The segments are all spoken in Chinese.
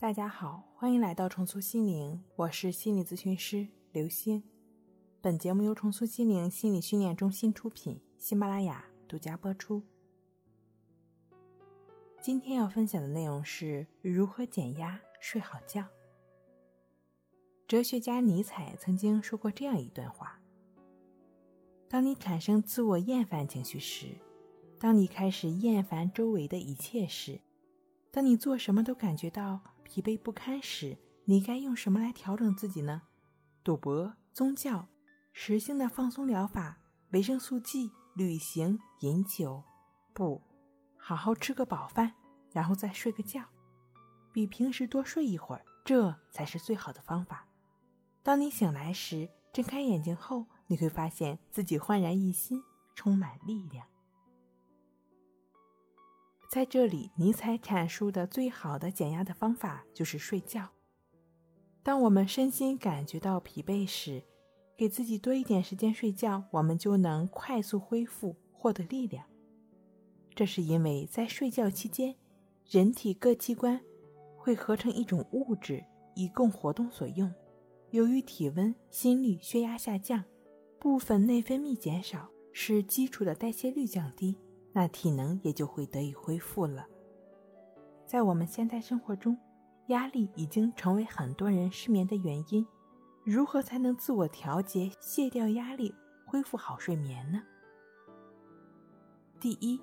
大家好，欢迎来到重塑心灵，我是心理咨询师刘星。本节目由重塑心灵心理训练中心出品，喜马拉雅独家播出。今天要分享的内容是如何减压、睡好觉。哲学家尼采曾经说过这样一段话：当你产生自我厌烦情绪时，当你开始厌烦周围的一切时，当你做什么都感觉到。疲惫不堪时，你该用什么来调整自己呢？赌博、宗教、实性的放松疗法、维生素 G、旅行、饮酒，不，好好吃个饱饭，然后再睡个觉，比平时多睡一会儿，这才是最好的方法。当你醒来时，睁开眼睛后，你会发现自己焕然一新，充满力量。在这里，尼采阐述的最好的减压的方法就是睡觉。当我们身心感觉到疲惫时，给自己多一点时间睡觉，我们就能快速恢复，获得力量。这是因为在睡觉期间，人体各器官会合成一种物质，以供活动所用。由于体温、心率、血压下降，部分内分泌减少，使基础的代谢率降低。那体能也就会得以恢复了。在我们现代生活中，压力已经成为很多人失眠的原因。如何才能自我调节、卸掉压力、恢复好睡眠呢？第一，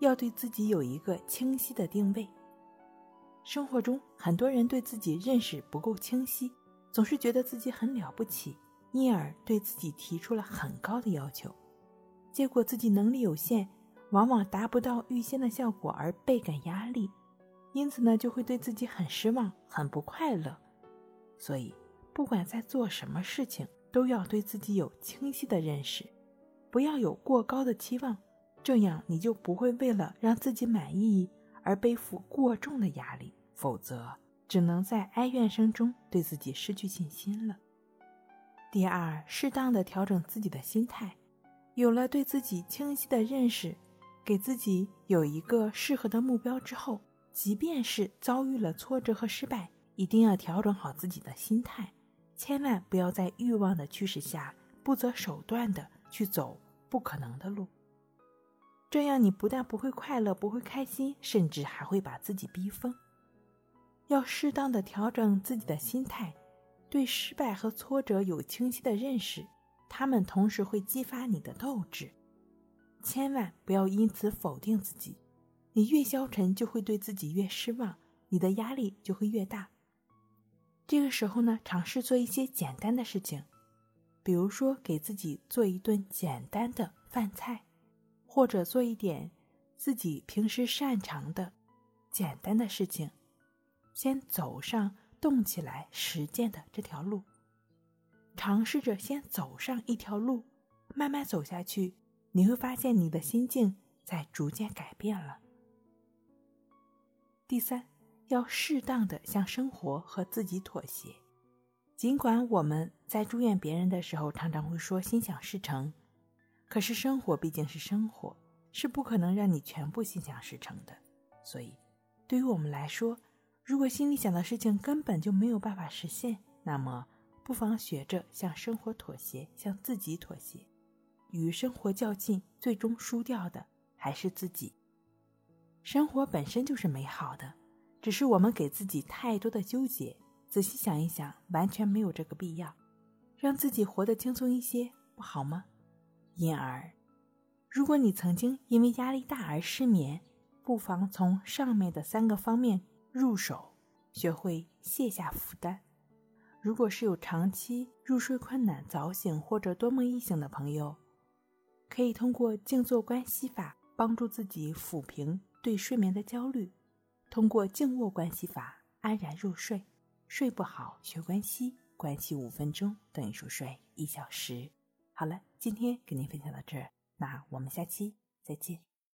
要对自己有一个清晰的定位。生活中，很多人对自己认识不够清晰，总是觉得自己很了不起，因而对自己提出了很高的要求，结果自己能力有限。往往达不到预先的效果而倍感压力，因此呢，就会对自己很失望、很不快乐。所以，不管在做什么事情，都要对自己有清晰的认识，不要有过高的期望，这样你就不会为了让自己满意而背负过重的压力，否则只能在哀怨声中对自己失去信心了。第二，适当的调整自己的心态，有了对自己清晰的认识。给自己有一个适合的目标之后，即便是遭遇了挫折和失败，一定要调整好自己的心态，千万不要在欲望的驱使下不择手段的去走不可能的路。这样你不但不会快乐，不会开心，甚至还会把自己逼疯。要适当的调整自己的心态，对失败和挫折有清晰的认识，他们同时会激发你的斗志。千万不要因此否定自己，你越消沉，就会对自己越失望，你的压力就会越大。这个时候呢，尝试做一些简单的事情，比如说给自己做一顿简单的饭菜，或者做一点自己平时擅长的简单的事情，先走上动起来实践的这条路，尝试着先走上一条路，慢慢走下去。你会发现你的心境在逐渐改变了。第三，要适当的向生活和自己妥协。尽管我们在祝愿别人的时候常常会说心想事成，可是生活毕竟是生活，是不可能让你全部心想事成的。所以，对于我们来说，如果心里想的事情根本就没有办法实现，那么不妨学着向生活妥协，向自己妥协。与生活较劲，最终输掉的还是自己。生活本身就是美好的，只是我们给自己太多的纠结。仔细想一想，完全没有这个必要。让自己活得轻松一些，不好吗？因而，如果你曾经因为压力大而失眠，不妨从上面的三个方面入手，学会卸下负担。如果是有长期入睡困难、早醒或者多梦易醒的朋友，可以通过静坐观息法帮助自己抚平对睡眠的焦虑，通过静卧观息法安然入睡。睡不好学关息，关息五分钟等于熟睡一小时。好了，今天跟您分享到这儿，那我们下期再见。